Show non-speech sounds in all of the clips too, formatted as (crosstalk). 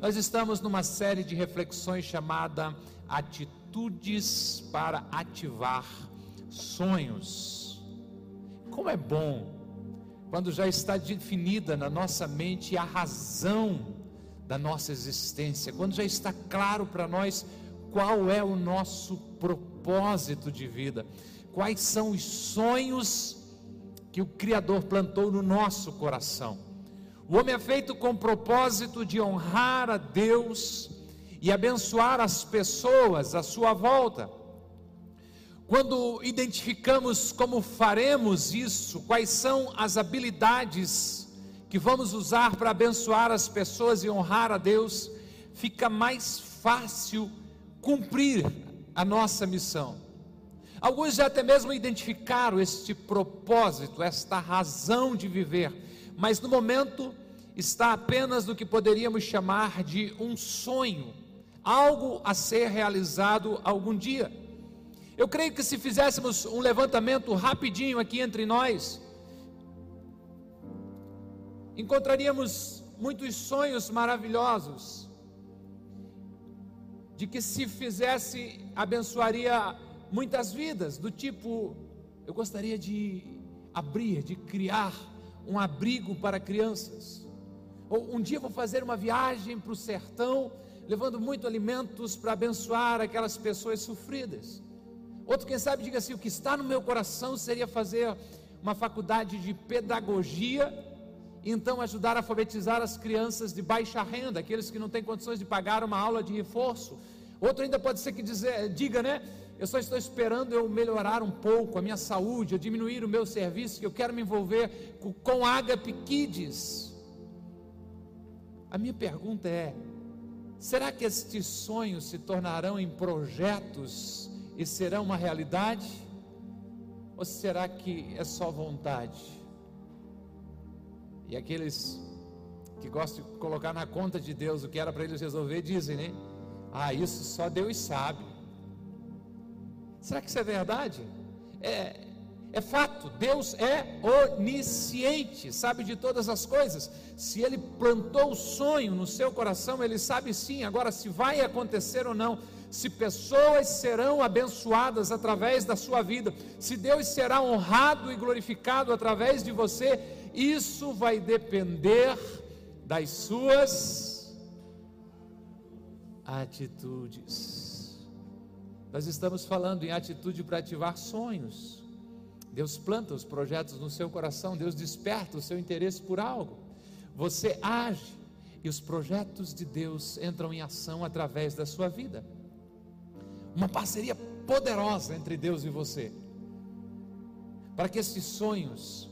nós estamos numa série de reflexões chamada Atitudes para Ativar Sonhos. Como é bom quando já está definida na nossa mente a razão da nossa existência, quando já está claro para nós qual é o nosso propósito de vida, quais são os sonhos que o Criador plantou no nosso coração. O homem é feito com o propósito de honrar a Deus e abençoar as pessoas à sua volta. Quando identificamos como faremos isso, quais são as habilidades que vamos usar para abençoar as pessoas e honrar a Deus, fica mais fácil cumprir a nossa missão. Alguns já até mesmo identificaram este propósito, esta razão de viver, mas no momento está apenas no que poderíamos chamar de um sonho, algo a ser realizado algum dia. Eu creio que se fizéssemos um levantamento rapidinho aqui entre nós, encontraríamos muitos sonhos maravilhosos, de que se fizesse, abençoaria muitas vidas, do tipo, eu gostaria de abrir, de criar um abrigo para crianças. Ou um dia vou fazer uma viagem para o sertão, levando muito alimentos para abençoar aquelas pessoas sofridas. Outro, quem sabe, diga assim: o que está no meu coração seria fazer uma faculdade de pedagogia, e então ajudar a alfabetizar as crianças de baixa renda, aqueles que não têm condições de pagar uma aula de reforço. Outro ainda pode ser que dizer, diga, né? Eu só estou esperando eu melhorar um pouco a minha saúde, eu diminuir o meu serviço, que eu quero me envolver com, com Agape Kids. A minha pergunta é: será que estes sonhos se tornarão em projetos e serão uma realidade? Ou será que é só vontade? E aqueles que gostam de colocar na conta de Deus o que era para eles resolver, dizem, né? Ah, isso só Deus sabe. Será que isso é verdade? É, é fato, Deus é onisciente, sabe de todas as coisas. Se Ele plantou o sonho no seu coração, Ele sabe sim. Agora, se vai acontecer ou não, se pessoas serão abençoadas através da sua vida, se Deus será honrado e glorificado através de você, isso vai depender das suas atitudes. Nós estamos falando em atitude para ativar sonhos. Deus planta os projetos no seu coração, Deus desperta o seu interesse por algo. Você age e os projetos de Deus entram em ação através da sua vida. Uma parceria poderosa entre Deus e você. Para que esses sonhos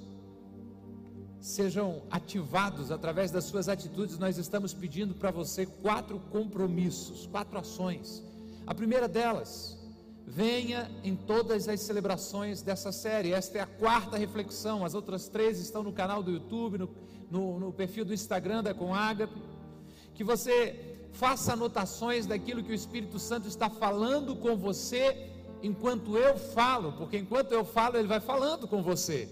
sejam ativados através das suas atitudes, nós estamos pedindo para você quatro compromissos, quatro ações a primeira delas, venha em todas as celebrações dessa série. Esta é a quarta reflexão. As outras três estão no canal do YouTube, no, no, no perfil do Instagram da Conagape. Que você faça anotações daquilo que o Espírito Santo está falando com você enquanto eu falo, porque enquanto eu falo, ele vai falando com você.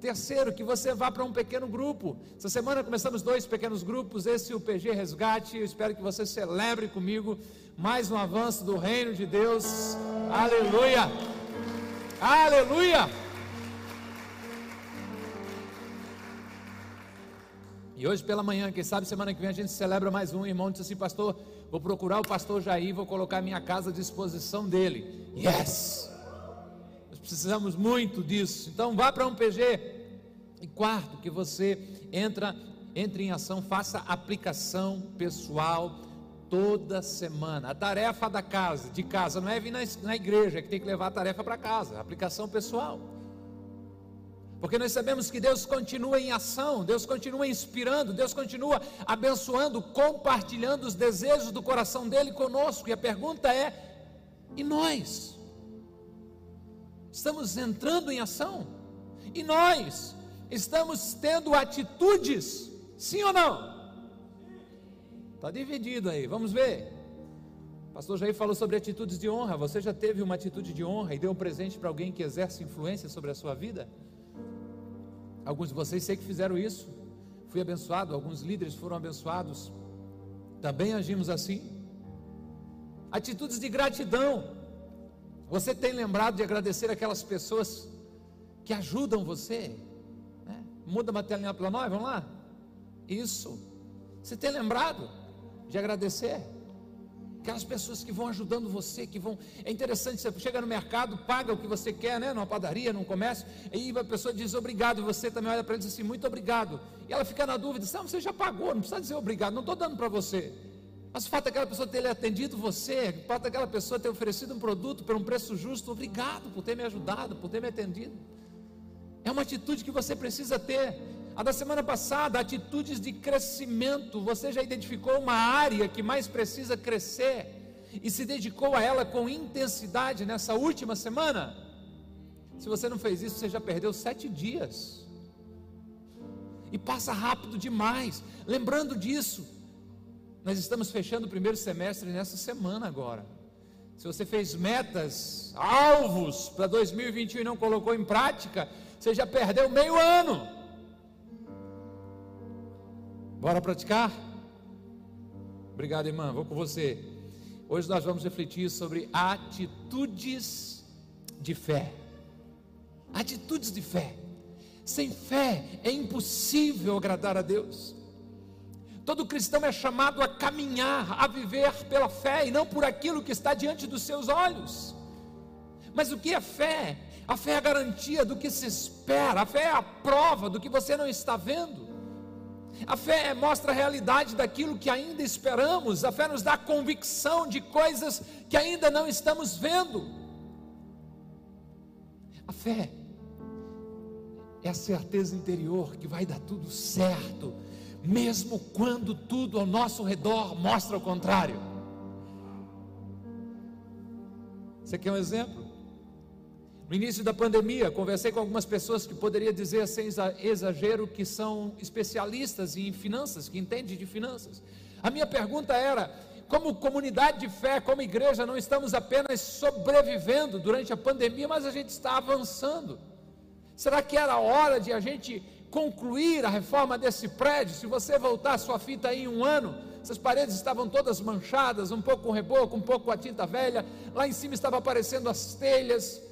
Terceiro, que você vá para um pequeno grupo. Essa semana começamos dois pequenos grupos, esse o PG Resgate. Eu espero que você celebre comigo mais um avanço do reino de Deus. Aleluia! Aleluia! E hoje pela manhã, quem sabe semana que vem a gente celebra mais um. Irmão disse assim, pastor, vou procurar o pastor Jair, vou colocar minha casa à disposição dele. Yes! Precisamos muito disso. Então vá para um PG. E quarto, que você entra, entre em ação, faça aplicação pessoal toda semana. A tarefa da casa, de casa, não é vir na, igreja que tem que levar a tarefa para casa, aplicação pessoal. Porque nós sabemos que Deus continua em ação, Deus continua inspirando, Deus continua abençoando, compartilhando os desejos do coração dele conosco. E a pergunta é: e nós? Estamos entrando em ação, e nós estamos tendo atitudes, sim ou não? Está dividido aí, vamos ver. O pastor Jair falou sobre atitudes de honra. Você já teve uma atitude de honra e deu um presente para alguém que exerce influência sobre a sua vida? Alguns de vocês sei que fizeram isso. Fui abençoado, alguns líderes foram abençoados Também agimos assim. Atitudes de gratidão. Você tem lembrado de agradecer aquelas pessoas que ajudam você? Né? Muda a telinha para nós, vamos lá? Isso. Você tem lembrado de agradecer? Aquelas pessoas que vão ajudando você, que vão. É interessante, você chega no mercado, paga o que você quer, né? Numa padaria, num comércio, e a pessoa diz obrigado, e você também olha para ele e diz assim, muito obrigado. E ela fica na dúvida, você já pagou, não precisa dizer obrigado, não estou dando para você. Mas o fato daquela pessoa ter atendido você, o fato daquela pessoa ter oferecido um produto por um preço justo, obrigado por ter me ajudado, por ter me atendido. É uma atitude que você precisa ter. A da semana passada, atitudes de crescimento. Você já identificou uma área que mais precisa crescer e se dedicou a ela com intensidade nessa última semana? Se você não fez isso, você já perdeu sete dias. E passa rápido demais. Lembrando disso, nós estamos fechando o primeiro semestre nessa semana agora. Se você fez metas, alvos para 2021 e não colocou em prática, você já perdeu meio ano. Bora praticar? Obrigado, irmã. Vou com você. Hoje nós vamos refletir sobre atitudes de fé. Atitudes de fé. Sem fé é impossível agradar a Deus. Todo cristão é chamado a caminhar, a viver pela fé e não por aquilo que está diante dos seus olhos. Mas o que é fé? A fé é a garantia do que se espera, a fé é a prova do que você não está vendo. A fé mostra a realidade daquilo que ainda esperamos, a fé nos dá convicção de coisas que ainda não estamos vendo. A fé é a certeza interior que vai dar tudo certo mesmo quando tudo ao nosso redor mostra o contrário. Você quer um exemplo? No início da pandemia, conversei com algumas pessoas que poderia dizer sem exagero que são especialistas em finanças, que entendem de finanças. A minha pergunta era: como comunidade de fé, como igreja, não estamos apenas sobrevivendo durante a pandemia, mas a gente está avançando. Será que era hora de a gente concluir a reforma desse prédio, se você voltar a sua fita aí em um ano, essas paredes estavam todas manchadas, um pouco com reboco, um pouco com a tinta velha, lá em cima estava aparecendo as telhas,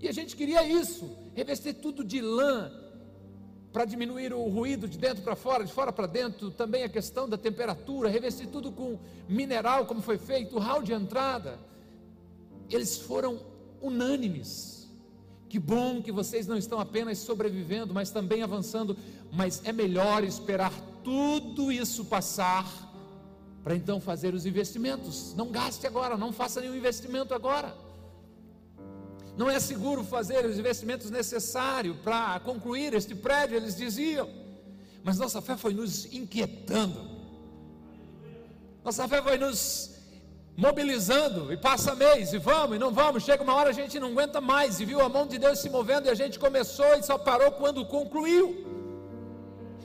e a gente queria isso, revestir tudo de lã, para diminuir o ruído de dentro para fora, de fora para dentro, também a questão da temperatura, revestir tudo com mineral, como foi feito, o hall de entrada. Eles foram unânimes que bom que vocês não estão apenas sobrevivendo, mas também avançando. Mas é melhor esperar tudo isso passar para então fazer os investimentos. Não gaste agora, não faça nenhum investimento agora. Não é seguro fazer os investimentos necessários para concluir este prédio, eles diziam. Mas nossa fé foi nos inquietando. Nossa fé foi nos mobilizando, e passa mês, e vamos, e não vamos, chega uma hora a gente não aguenta mais, e viu a mão de Deus se movendo, e a gente começou e só parou quando concluiu.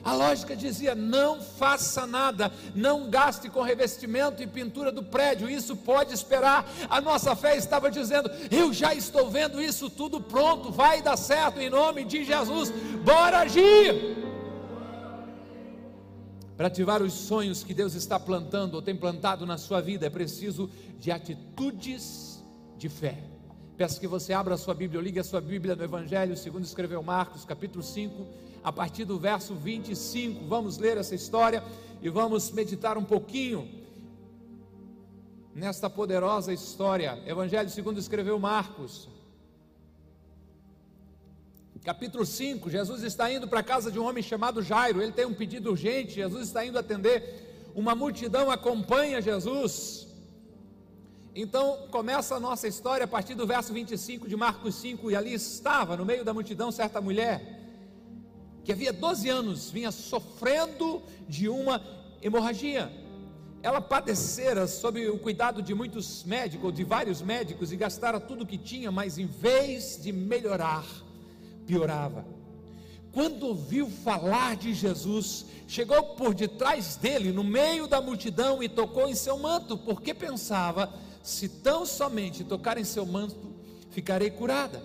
A lógica dizia: não faça nada, não gaste com revestimento e pintura do prédio, isso pode esperar. A nossa fé estava dizendo: eu já estou vendo isso tudo pronto, vai dar certo em nome de Jesus, bora agir. Para ativar os sonhos que Deus está plantando ou tem plantado na sua vida, é preciso de atitudes de fé. Peço que você abra a sua Bíblia, ou ligue a sua Bíblia no Evangelho, segundo escreveu Marcos, capítulo 5, a partir do verso 25. Vamos ler essa história e vamos meditar um pouquinho nesta poderosa história. Evangelho segundo escreveu Marcos, capítulo 5, Jesus está indo para a casa de um homem chamado Jairo, ele tem um pedido urgente, Jesus está indo atender, uma multidão acompanha Jesus. Então começa a nossa história a partir do verso 25 de Marcos 5, e ali estava no meio da multidão certa mulher, que havia 12 anos vinha sofrendo de uma hemorragia. Ela padecera sob o cuidado de muitos médicos, de vários médicos, e gastara tudo o que tinha, mas em vez de melhorar, piorava. Quando ouviu falar de Jesus, chegou por detrás dele, no meio da multidão, e tocou em seu manto, porque pensava: se tão somente tocar em seu manto, ficarei curada.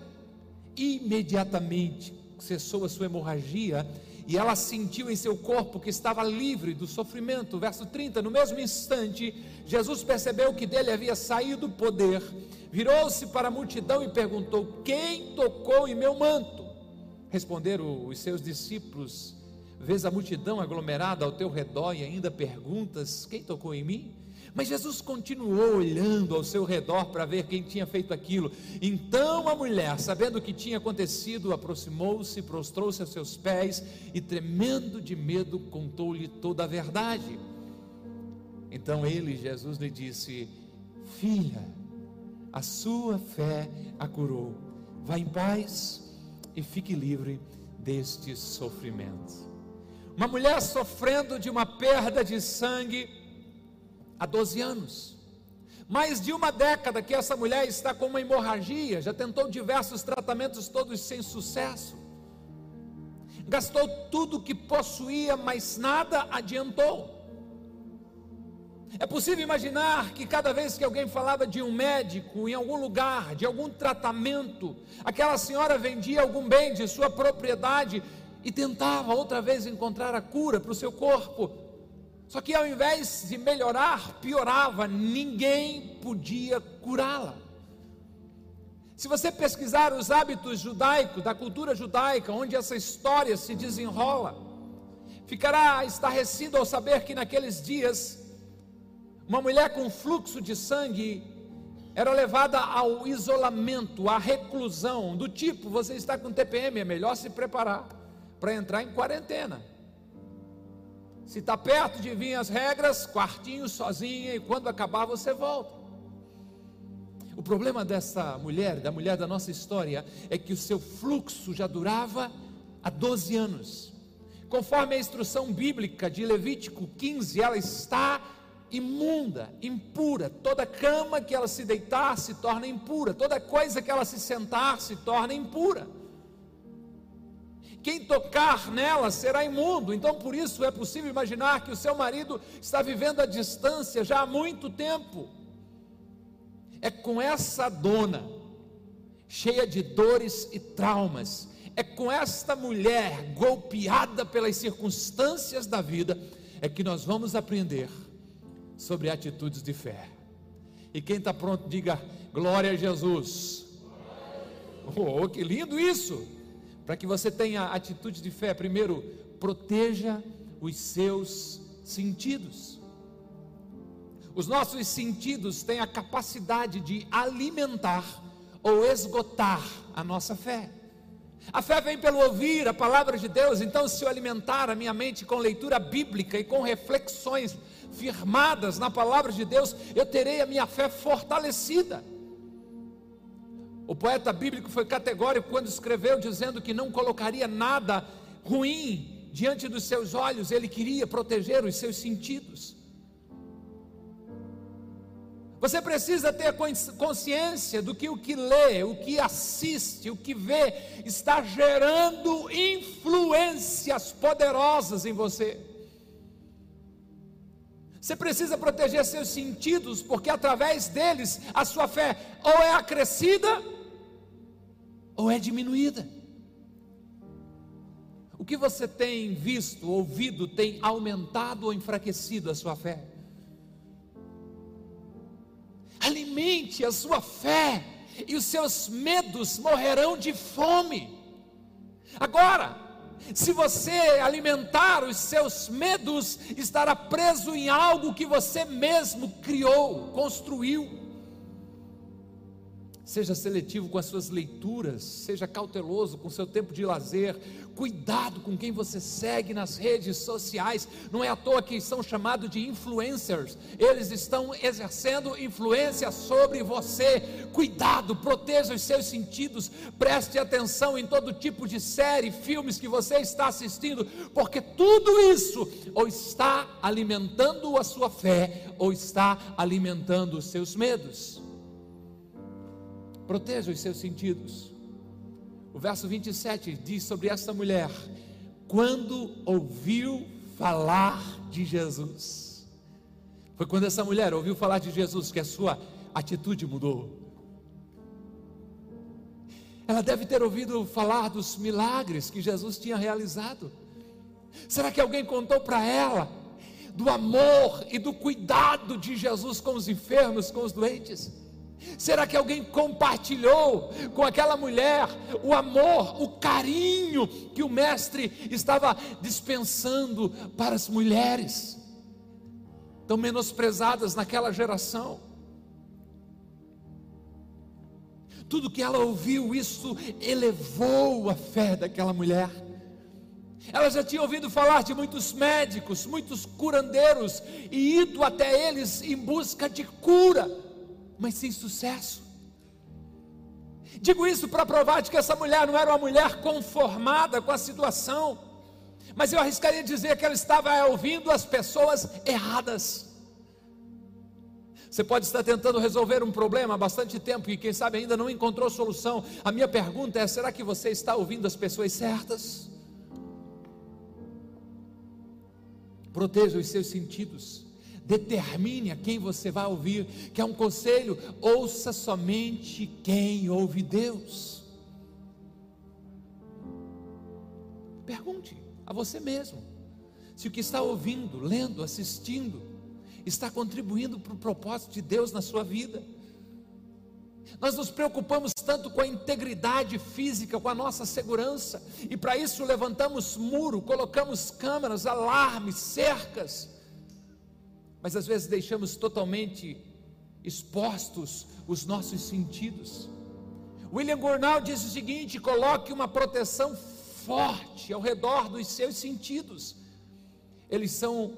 Imediatamente cessou a sua hemorragia e ela sentiu em seu corpo que estava livre do sofrimento. Verso 30: No mesmo instante, Jesus percebeu que dele havia saído o poder, virou-se para a multidão e perguntou: Quem tocou em meu manto? Responderam os seus discípulos: Vês a multidão aglomerada ao teu redor e ainda perguntas: Quem tocou em mim? Mas Jesus continuou olhando ao seu redor para ver quem tinha feito aquilo. Então a mulher, sabendo o que tinha acontecido, aproximou-se, prostrou-se a seus pés e, tremendo de medo, contou-lhe toda a verdade. Então ele, Jesus, lhe disse: Filha, a sua fé a curou. Vá em paz e fique livre deste sofrimento. Uma mulher sofrendo de uma perda de sangue há 12 anos. Mais de uma década que essa mulher está com uma hemorragia, já tentou diversos tratamentos, todos sem sucesso. Gastou tudo que possuía, mas nada adiantou. É possível imaginar que cada vez que alguém falava de um médico em algum lugar, de algum tratamento, aquela senhora vendia algum bem de sua propriedade e tentava outra vez encontrar a cura para o seu corpo, só que ao invés de melhorar, piorava, ninguém podia curá-la. Se você pesquisar os hábitos judaicos, da cultura judaica, onde essa história se desenrola, ficará estarrecido ao saber que naqueles dias, uma mulher com fluxo de sangue era levada ao isolamento, à reclusão, do tipo: você está com TPM, é melhor se preparar para entrar em quarentena. Se está perto de vir as regras, quartinho sozinha, e quando acabar você volta. O problema dessa mulher, da mulher da nossa história, é que o seu fluxo já durava há 12 anos. Conforme a instrução bíblica de Levítico 15, ela está imunda, impura. Toda cama que ela se deitar se torna impura, toda coisa que ela se sentar se torna impura quem tocar nela será imundo. Então, por isso é possível imaginar que o seu marido está vivendo à distância já há muito tempo. É com essa dona, cheia de dores e traumas, é com esta mulher golpeada pelas circunstâncias da vida, é que nós vamos aprender sobre atitudes de fé. E quem está pronto, diga glória a Jesus. Oh, que lindo isso! Para que você tenha atitude de fé, primeiro, proteja os seus sentidos. Os nossos sentidos têm a capacidade de alimentar ou esgotar a nossa fé. A fé vem pelo ouvir a palavra de Deus, então, se eu alimentar a minha mente com leitura bíblica e com reflexões firmadas na palavra de Deus, eu terei a minha fé fortalecida. O poeta bíblico foi categórico quando escreveu dizendo que não colocaria nada ruim diante dos seus olhos, ele queria proteger os seus sentidos. Você precisa ter consciência do que o que lê, o que assiste, o que vê, está gerando influências poderosas em você. Você precisa proteger seus sentidos, porque através deles a sua fé ou é acrescida ou é diminuída? O que você tem visto, ouvido, tem aumentado ou enfraquecido a sua fé? Alimente a sua fé, e os seus medos morrerão de fome. Agora, se você alimentar os seus medos, estará preso em algo que você mesmo criou, construiu. Seja seletivo com as suas leituras, seja cauteloso com o seu tempo de lazer, cuidado com quem você segue nas redes sociais. Não é à toa que são chamados de influencers, eles estão exercendo influência sobre você. Cuidado, proteja os seus sentidos, preste atenção em todo tipo de série, filmes que você está assistindo, porque tudo isso ou está alimentando a sua fé, ou está alimentando os seus medos. Proteja os seus sentidos. O verso 27 diz sobre essa mulher: quando ouviu falar de Jesus. Foi quando essa mulher ouviu falar de Jesus que a sua atitude mudou. Ela deve ter ouvido falar dos milagres que Jesus tinha realizado. Será que alguém contou para ela do amor e do cuidado de Jesus com os enfermos, com os doentes? Será que alguém compartilhou com aquela mulher o amor, o carinho que o Mestre estava dispensando para as mulheres, tão menosprezadas naquela geração? Tudo que ela ouviu, isso elevou a fé daquela mulher. Ela já tinha ouvido falar de muitos médicos, muitos curandeiros, e ido até eles em busca de cura, mas sem sucesso. Digo isso para provar de que essa mulher não era uma mulher conformada com a situação, mas eu arriscaria dizer que ela estava ouvindo as pessoas erradas. Você pode estar tentando resolver um problema há bastante tempo e quem sabe ainda não encontrou solução. A minha pergunta é: será que você está ouvindo as pessoas certas? Proteja os seus sentidos. Determine a quem você vai ouvir. Que é um conselho? Ouça somente quem ouve Deus. Pergunte a você mesmo se o que está ouvindo, lendo, assistindo, está contribuindo para o propósito de Deus na sua vida. Nós nos preocupamos tanto com a integridade física, com a nossa segurança, e para isso levantamos muro, colocamos câmeras, alarmes, cercas, mas às vezes deixamos totalmente expostos os nossos sentidos. William Gurnall diz o seguinte: coloque uma proteção forte ao redor dos seus sentidos, eles são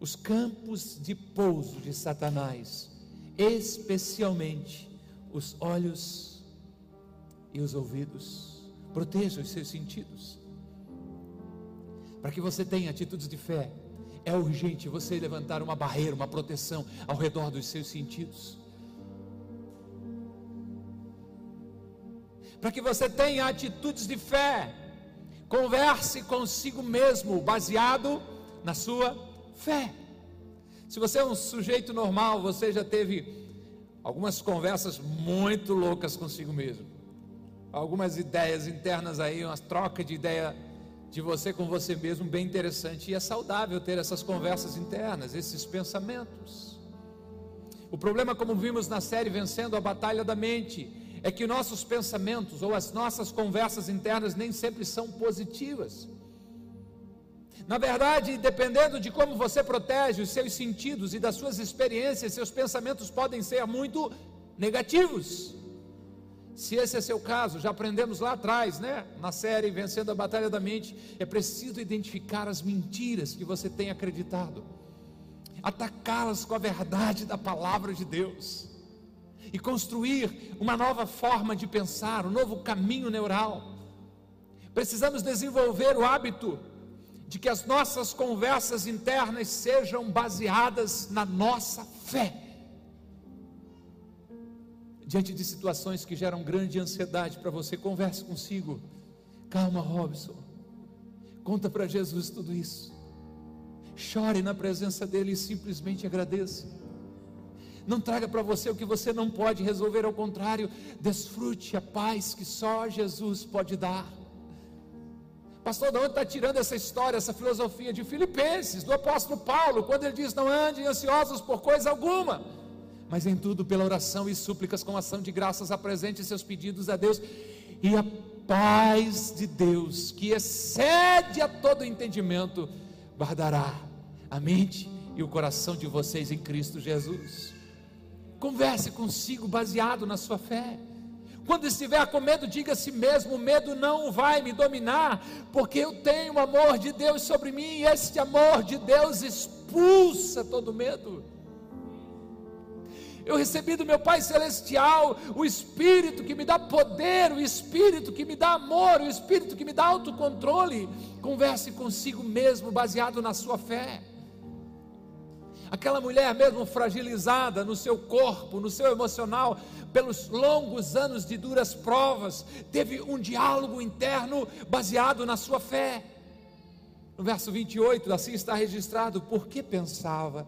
os campos de pouso de Satanás, especialmente os olhos e os ouvidos. Proteja os seus sentidos. Para que você tenha atitudes de fé, é urgente você levantar uma barreira, uma proteção ao redor dos seus sentidos. Para que você tenha atitudes de fé, converse consigo mesmo, baseado na sua fé. Se você é um sujeito normal, você já teve algumas conversas muito loucas consigo mesmo, algumas ideias internas aí, uma troca de ideia de você com você mesmo bem interessante e é saudável ter essas conversas internas, esses pensamentos. O problema, como vimos na série Vencendo a Batalha da Mente, é que nossos pensamentos ou as nossas conversas internas nem sempre são positivas. Na verdade, dependendo de como você protege os seus sentidos e das suas experiências, seus pensamentos podem ser muito negativos. Se esse é seu caso, já aprendemos lá atrás, né? Na série Vencendo a Batalha da Mente, é preciso identificar as mentiras que você tem acreditado, atacá-las com a verdade da palavra de Deus e construir uma nova forma de pensar, um novo caminho neural. Precisamos desenvolver o hábito de que as nossas conversas internas sejam baseadas na nossa fé. Diante de situações que geram grande ansiedade para você, converse consigo. Calma, Robson. Conta para Jesus tudo isso. Chore na presença dele e simplesmente agradeça. Não traga para você o que você não pode resolver, ao contrário, desfrute a paz que só Jesus pode dar. Pastor, de onde está tirando essa história, essa filosofia de Filipenses, do apóstolo Paulo, quando ele diz: Não andem ansiosos por coisa alguma, mas em tudo pela oração e súplicas com ação de graças apresente seus pedidos a Deus, e a paz de Deus, que excede a todo entendimento, guardará a mente e o coração de vocês em Cristo Jesus. Converse consigo baseado na sua fé. Quando estiver com medo, diga a si mesmo: o medo não vai me dominar, porque eu tenho o amor de Deus sobre mim, e este amor de Deus expulsa todo medo. Eu recebi do meu Pai Celestial o Espírito que me dá poder, o Espírito que me dá amor, o Espírito que me dá autocontrole. Converse consigo mesmo, baseado na sua fé. Aquela mulher mesmo fragilizada no seu corpo, no seu emocional, pelos longos anos de duras provas, teve um diálogo interno baseado na sua fé. No verso 28, assim está registrado: porque pensava,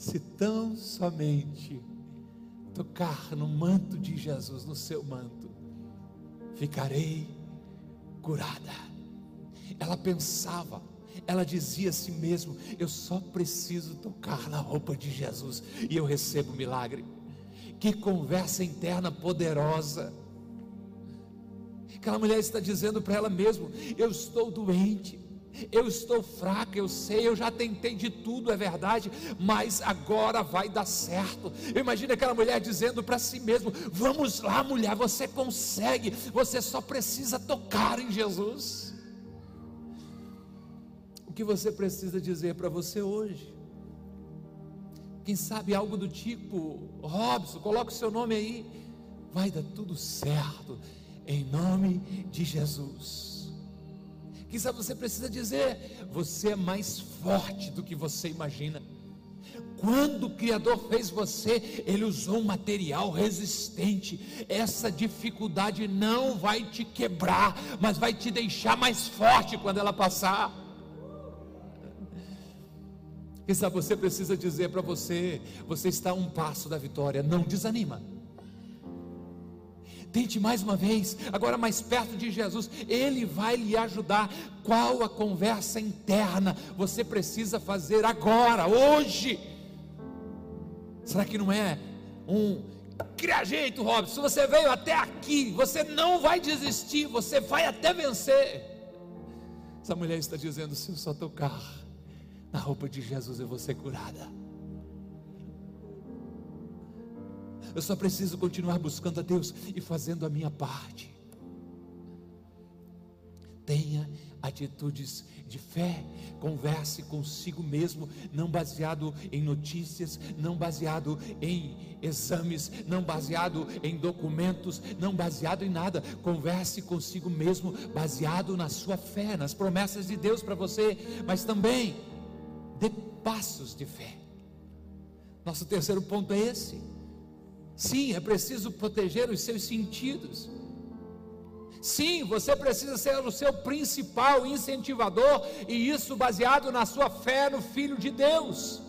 se tão somente tocar no manto de Jesus, no seu manto, ficarei curada. ela pensava, ela dizia a si mesma: Eu só preciso tocar na roupa de Jesus e eu recebo o milagre. Que conversa interna poderosa. Aquela mulher está dizendo para ela mesma: Eu estou doente, eu estou fraca, eu sei, eu já tentei de tudo, é verdade, mas agora vai dar certo. Eu imagino aquela mulher dizendo para si mesma: Vamos lá, mulher, você consegue, você só precisa tocar em Jesus. O que você precisa dizer para você hoje? Quem sabe algo do tipo, Robson, coloca o seu nome aí, vai dar tudo certo, em nome de Jesus. Sabe você precisa dizer: você é mais forte do que você imagina. Quando o Criador fez você, Ele usou um material resistente. Essa dificuldade não vai te quebrar, mas vai te deixar mais forte quando ela passar. Quem sabe você precisa dizer para você: você está a um passo da vitória, não desanima. Tente mais uma vez, agora mais perto de Jesus, Ele vai lhe ajudar. Qual a conversa interna você precisa fazer agora, hoje? Será que não é um cria jeito, Robson? Você veio até aqui, você não vai desistir, você vai até vencer. Essa mulher está dizendo: se eu só tocar na roupa de Jesus, eu vou ser curada. Eu só preciso continuar buscando a Deus e fazendo a minha parte. Tenha atitudes de fé, converse consigo mesmo, não baseado em notícias, não baseado em exames, não baseado em documentos, não baseado em nada. Converse consigo mesmo, baseado na sua fé, nas promessas de Deus para você, mas também dê passos de fé. Nosso terceiro ponto é esse. Sim, é preciso proteger os seus sentidos. Sim, você precisa ser o seu principal incentivador, e isso baseado na sua fé no Filho de Deus.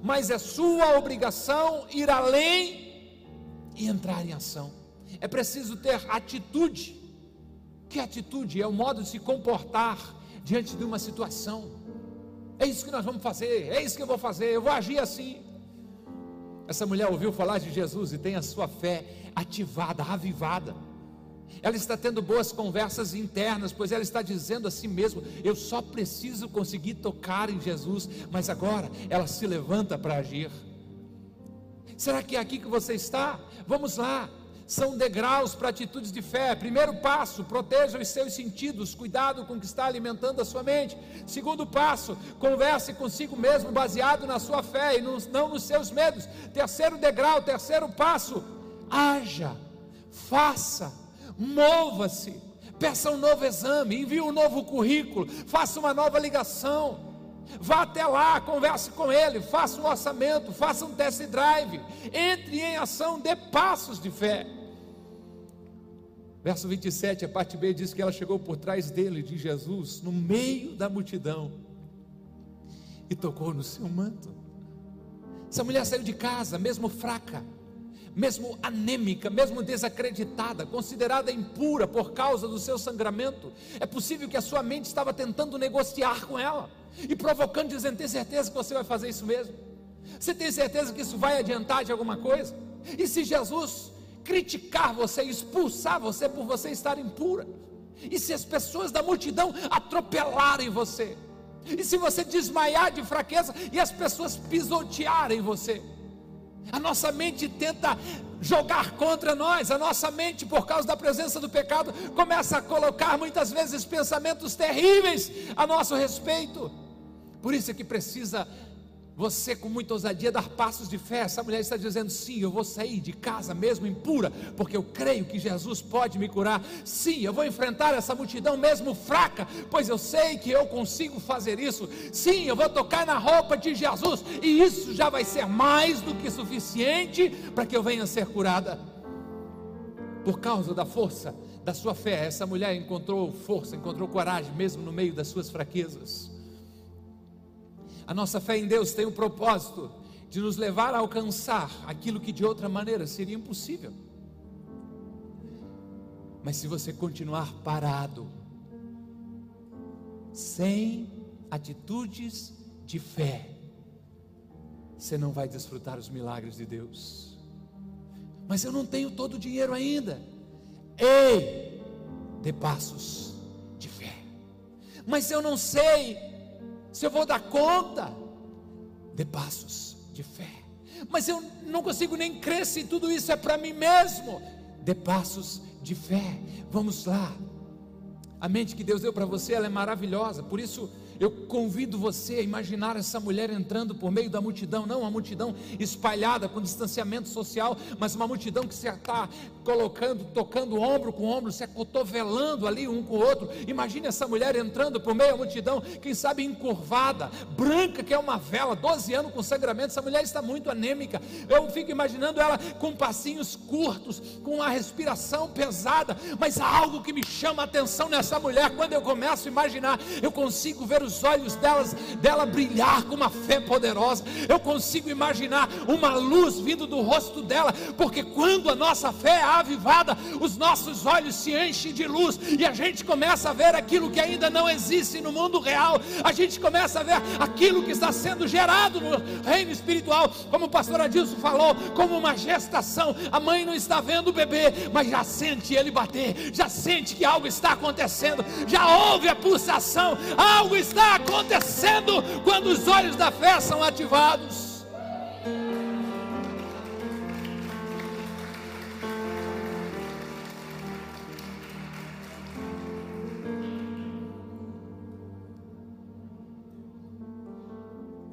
Mas é sua obrigação ir além e entrar em ação. É preciso ter atitude. Que atitude? É o modo de se comportar diante de uma situação. É isso que nós vamos fazer, é isso que eu vou fazer, eu vou agir assim. Essa mulher ouviu falar de Jesus e tem a sua fé ativada, avivada. Ela está tendo boas conversas internas, pois ela está dizendo a si mesma: Eu só preciso conseguir tocar em Jesus, mas agora ela se levanta para agir. Será que é aqui que você está? Vamos lá, são degraus para atitudes de fé. Primeiro passo, proteja os seus sentidos, cuidado com o que está alimentando a sua mente. Segundo passo, converse consigo mesmo baseado na sua fé e não nos seus medos. Terceiro degrau, terceiro passo, haja, faça, mova-se. Peça um novo exame, envie um novo currículo, faça uma nova ligação. Vá até lá, converse com ele, faça um orçamento, faça um test drive, entre em ação, dê passos de fé. Verso 27, a parte B diz que ela chegou por trás dele, de Jesus, no meio da multidão, e tocou no seu manto. Essa mulher saiu de casa, mesmo fraca, mesmo anêmica, mesmo desacreditada, considerada impura por causa do seu sangramento. É possível que a sua mente estava tentando negociar com ela e provocando, dizendo: Tem certeza que você vai fazer isso mesmo? Você tem certeza que isso vai adiantar de alguma coisa? E se Jesus criticar você, expulsar você por você estar impura. E se as pessoas da multidão atropelarem você? E se você desmaiar de fraqueza e as pessoas pisotearem você? A nossa mente tenta jogar contra nós, a nossa mente, por causa da presença do pecado, começa a colocar muitas vezes pensamentos terríveis a nosso respeito. Por isso é que precisa você com muita ousadia dar passos de fé. Essa mulher está dizendo: sim, eu vou sair de casa mesmo impura, porque eu creio que Jesus pode me curar. Sim, eu vou enfrentar essa multidão mesmo fraca, pois eu sei que eu consigo fazer isso. Sim, eu vou tocar na roupa de Jesus, e isso já vai ser mais do que suficiente para que eu venha ser curada. Por causa da força da sua fé, essa mulher encontrou força, encontrou coragem, mesmo no meio das suas fraquezas. A nossa fé em Deus tem o propósito de nos levar a alcançar aquilo que de outra maneira seria impossível. Mas se você continuar parado, Sem atitudes de fé, você não vai desfrutar os milagres de Deus. Mas eu não tenho todo o dinheiro ainda. Ei, dê passos de fé. Mas eu não sei se eu vou dar conta. Dê passos de fé. Mas eu não consigo nem crer se tudo isso é para mim mesmo. Dê passos de fé. Vamos lá. A mente que Deus deu para você, ela é maravilhosa. Por isso, eu convido você a imaginar essa mulher entrando por meio da multidão, não uma multidão espalhada com distanciamento social, mas uma multidão que se está colocando, tocando ombro com ombro, se acotovelando ali um com o outro. Imagine essa mulher entrando por meio da multidão, quem sabe encurvada, branca, que é uma vela, 12 anos com sangramento. Essa mulher está muito anêmica. Eu fico imaginando ela com passinhos curtos, com uma respiração pesada, mas há algo que me chama a atenção nessa mulher. Quando eu começo a imaginar, eu consigo ver os olhos delas, dela brilhar com uma fé poderosa. Eu consigo imaginar uma luz vindo do rosto dela, porque quando a nossa fé é avivada, os nossos olhos se enchem de luz e a gente começa a ver aquilo que ainda não existe no mundo real. A gente começa a ver aquilo que está sendo gerado no reino espiritual, como o pastor Adilson falou, como uma gestação. A mãe não está vendo o bebê, mas já sente ele bater, já sente que algo está acontecendo, já ouve a pulsação, algo está está acontecendo quando os olhos da fé são ativados.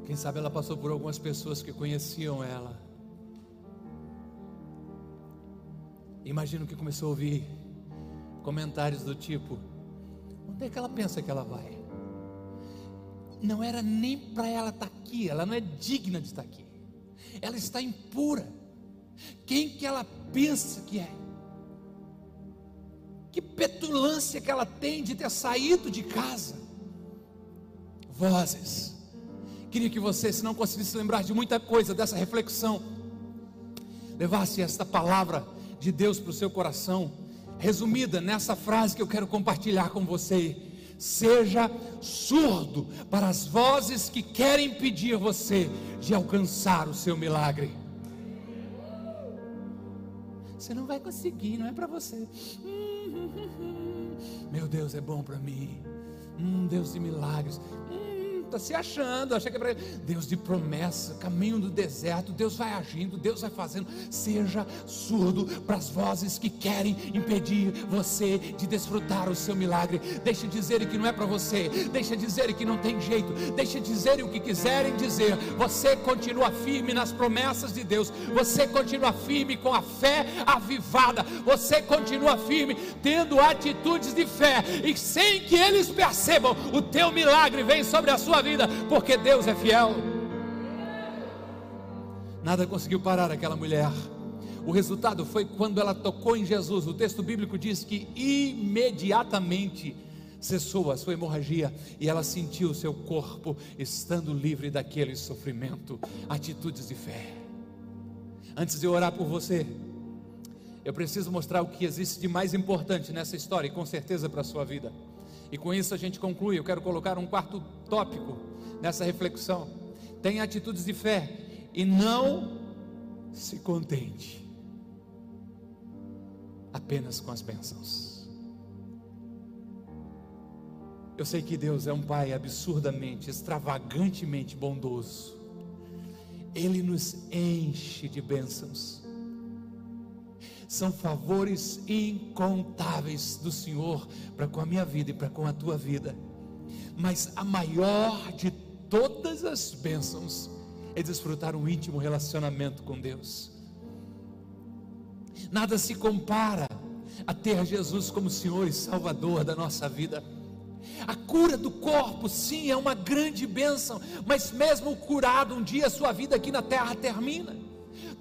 Quem sabe ela passou por algumas pessoas que conheciam ela. Imagino que começou a ouvir comentários do tipo: onde é que ela pensa que ela vai? Não era nem para ela estar tá aqui, ela não é digna de estar aqui. Ela está impura. Quem que ela pensa que é? Que petulância que ela tem de ter saído de casa. Vozes. Queria que você, se não conseguisse lembrar de muita coisa dessa reflexão, levasse esta palavra de Deus para o seu coração, resumida nessa frase que eu quero compartilhar com você Seja surdo para as vozes que querem impedir você de alcançar o seu milagre. Você não vai conseguir, não é para você. Meu Deus é bom para mim. Hum, Deus de milagres está se achando, acha que é para Deus de promessa, caminho do deserto, Deus vai agindo, Deus vai fazendo. Seja surdo para as vozes que querem impedir você de desfrutar o seu milagre. Deixa dizerem que não é para você, deixa dizerem que não tem jeito, deixa dizerem o que quiserem dizer. Você continua firme nas promessas de Deus, você continua firme com a fé avivada, você continua firme tendo atitudes de fé e sem que eles percebam, o teu milagre vem sobre a sua vida, porque Deus é fiel. Nada conseguiu parar aquela mulher. O resultado foi quando ela tocou em Jesus. O texto bíblico diz que imediatamente cessou a sua hemorragia e ela sentiu o seu corpo estando livre daquele sofrimento. Atitudes de fé. Antes de orar por você, eu preciso mostrar o que existe de mais importante nessa história e com certeza para a sua vida. E com isso a gente conclui. Eu quero colocar um quarto tópico nessa reflexão. Tenha atitudes de fé e não se contente apenas com as bênçãos. Eu sei que Deus é um Pai absurdamente, extravagantemente bondoso. Ele nos enche de bênçãos são favores incontáveis do Senhor para com a minha vida e para com a tua vida. Mas a maior de todas as bênçãos é desfrutar um íntimo relacionamento com Deus. Nada se compara a ter Jesus como Senhor e Salvador da nossa vida. A cura do corpo, sim, é uma grande bênção, mas mesmo curado, um dia a sua vida aqui na terra termina.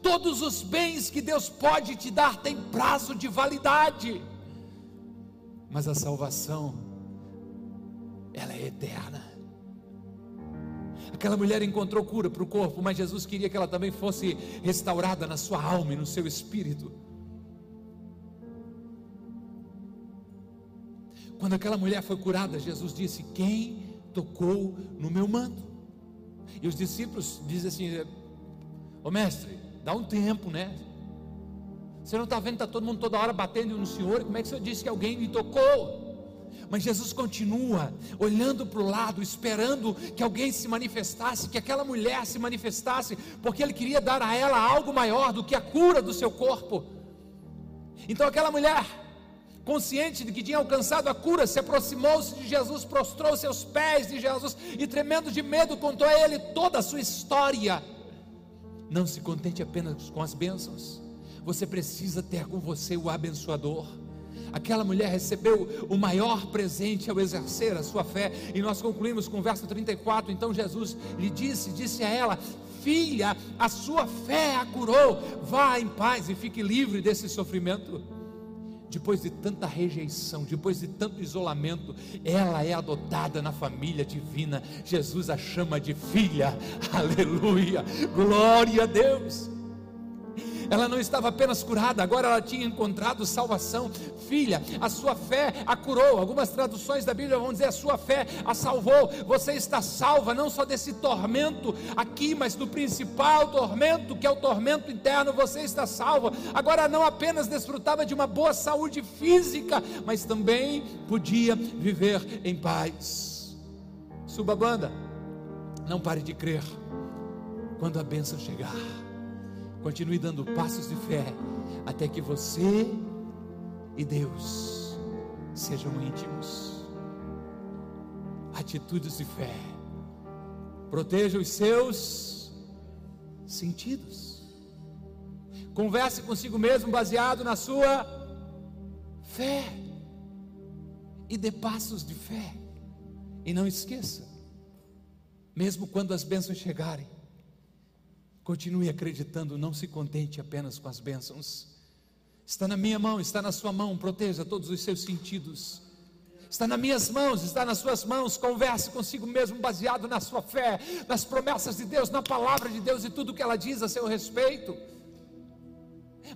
Todos os bens que Deus pode te dar têm prazo de validade, mas a salvação, ela é eterna. Aquela mulher encontrou cura para o corpo, mas Jesus queria que ela também fosse restaurada na sua alma e no seu espírito. Quando aquela mulher foi curada, Jesus disse: Quem tocou no meu manto? E os discípulos dizem assim: Ô mestre, dá um tempo, né? Você não está vendo, está todo mundo toda hora batendo no Senhor, como é que Senhor disse que alguém lhe tocou? Mas Jesus continua olhando para o lado, esperando que alguém se manifestasse, que aquela mulher se manifestasse, porque Ele queria dar a ela algo maior do que a cura do seu corpo. Então aquela mulher, consciente de que tinha alcançado a cura, se aproximou-se de Jesus, prostrou-se aos pés de Jesus e, tremendo de medo, contou a ele toda a sua história. Não se contente apenas com as bênçãos, você precisa ter com você o abençoador. Aquela mulher recebeu o maior presente ao exercer a sua fé, e nós concluímos com o verso 34. Então Jesus lhe disse: Disse a ela, filha, a sua fé a curou, vá em paz e fique livre desse sofrimento. Depois de tanta rejeição, depois de tanto isolamento, ela é adotada na família divina. Jesus a chama de filha. (laughs) Aleluia! Glória a Deus! Ela não estava apenas curada, agora ela tinha encontrado salvação. Filha, a sua fé a curou. Algumas traduções da Bíblia vão dizer: a sua fé a salvou. Você está salva não só desse tormento aqui, mas do principal tormento, que é o tormento interno. Você está salva. Agora não apenas desfrutava de uma boa saúde física, mas também podia viver em paz. Suba a banda. Não pare de crer quando a bênção chegar. Continue dando passos de fé até que você e Deus sejam íntimos. Atitudes de fé. Proteja os seus sentidos. Converse consigo mesmo baseado na sua fé. E dê passos de fé. E não esqueça, mesmo quando as bênçãos chegarem, Continue acreditando, não se contente apenas com as bênçãos. Está na minha mão, está na sua mão, proteja todos os seus sentidos. Está nas minhas mãos, está nas suas mãos. Converse consigo mesmo, baseado na sua fé, nas promessas de Deus, na palavra de Deus e tudo que ela diz a seu respeito.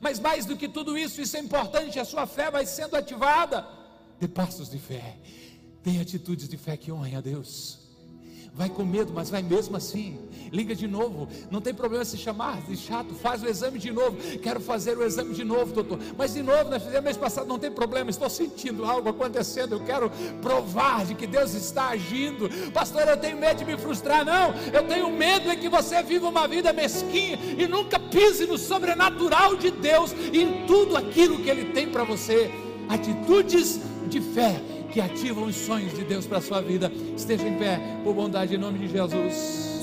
Mas mais do que tudo isso, isso é importante, a sua fé vai sendo ativada. Dê passos de fé, tenha atitudes de fé que honrem a Deus. Vai com medo, mas vai mesmo assim. Liga de novo. Não tem problema se chamar de chato. Faz o exame de novo. Quero fazer o exame de novo, doutor. Mas de novo, nós fizemos mês passado. Não tem problema. Estou sentindo algo acontecendo. Eu quero provar de que Deus está agindo. Pastor, eu tenho medo de me frustrar. Não. Eu tenho medo de que você viva uma vida mesquinha e nunca pise no sobrenatural de Deus em tudo aquilo que Ele tem para você. Atitudes de fé que ativam os sonhos de Deus para a sua vida. Esteja em pé, por bondade, em nome de Jesus.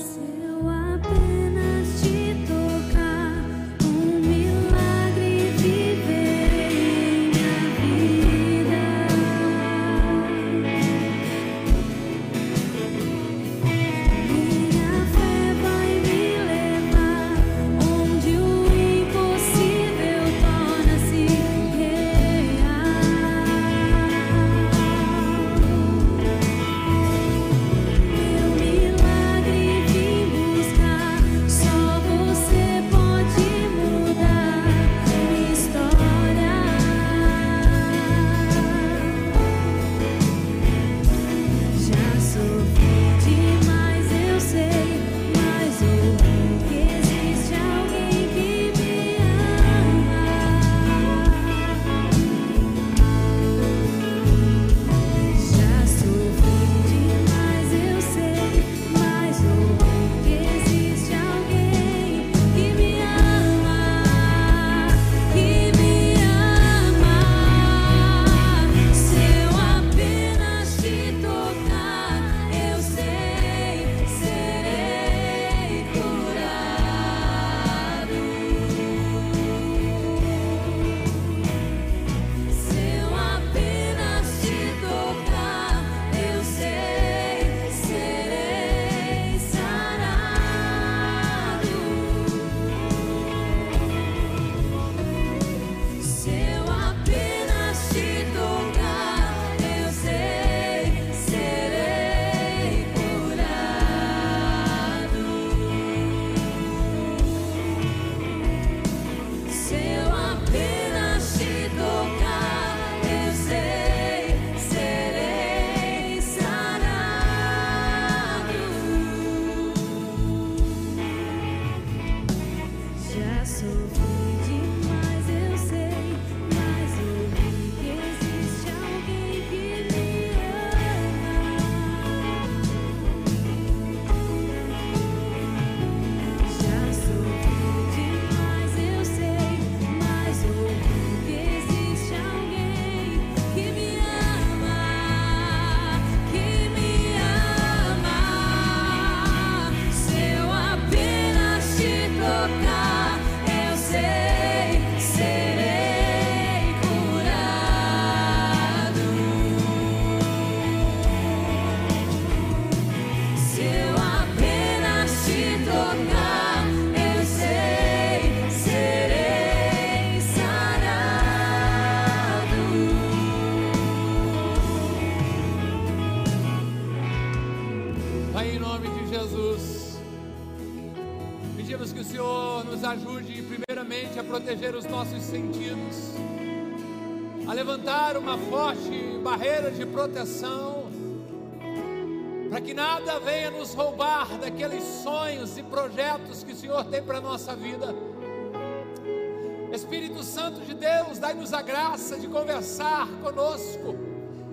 Levantar uma forte barreira de proteção, para que nada venha nos roubar daqueles sonhos e projetos que o Senhor tem para a nossa vida. Espírito Santo de Deus, dai-nos a graça de conversar conosco,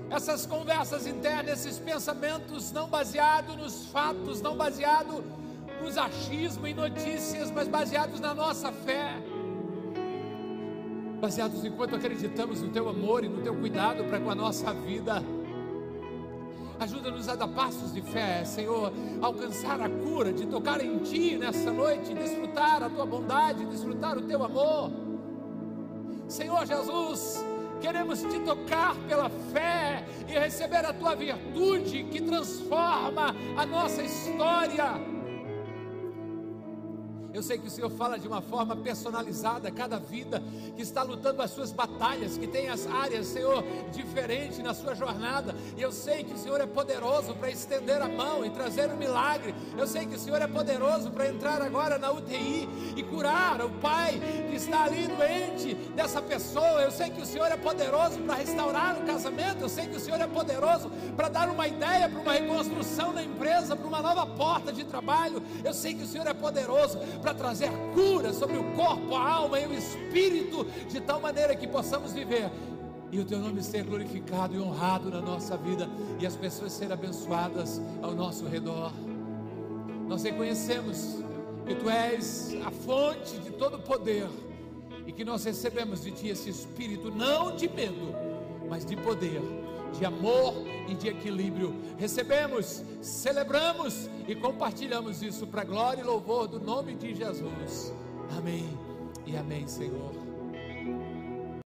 essas conversas internas, esses pensamentos não baseados nos fatos, não baseados nos achismos e notícias, mas baseados na nossa fé baseados enquanto acreditamos no teu amor e no teu cuidado para com a nossa vida. Ajuda-nos a dar passos de fé, Senhor, alcançar a cura, de tocar em Ti nessa noite, desfrutar a Tua bondade, desfrutar o Teu amor. Senhor Jesus, queremos Te tocar pela fé e receber a Tua virtude que transforma a nossa história eu sei que o Senhor fala de uma forma personalizada a cada vida que está lutando as suas batalhas, que tem as áreas, Senhor, diferentes na sua jornada. E eu sei que o Senhor é poderoso para estender a mão e trazer um milagre. Eu sei que o Senhor é poderoso para entrar agora na UTI e curar o pai que está ali doente dessa pessoa. Eu sei que o Senhor é poderoso para restaurar o casamento. Eu sei que o Senhor é poderoso para dar uma ideia para uma reconstrução na empresa, para uma nova porta de trabalho. Eu sei que o Senhor é poderoso para trazer cura sobre o corpo, a alma e o espírito, de tal maneira que possamos viver e o teu nome ser glorificado e honrado na nossa vida e as pessoas serem abençoadas ao nosso redor. Nós reconhecemos que tu és a fonte de todo poder e que nós recebemos de ti esse espírito não de medo, mas de poder de amor e de equilíbrio. Recebemos, celebramos e compartilhamos isso para glória e louvor do nome de Jesus. Amém e amém, Senhor.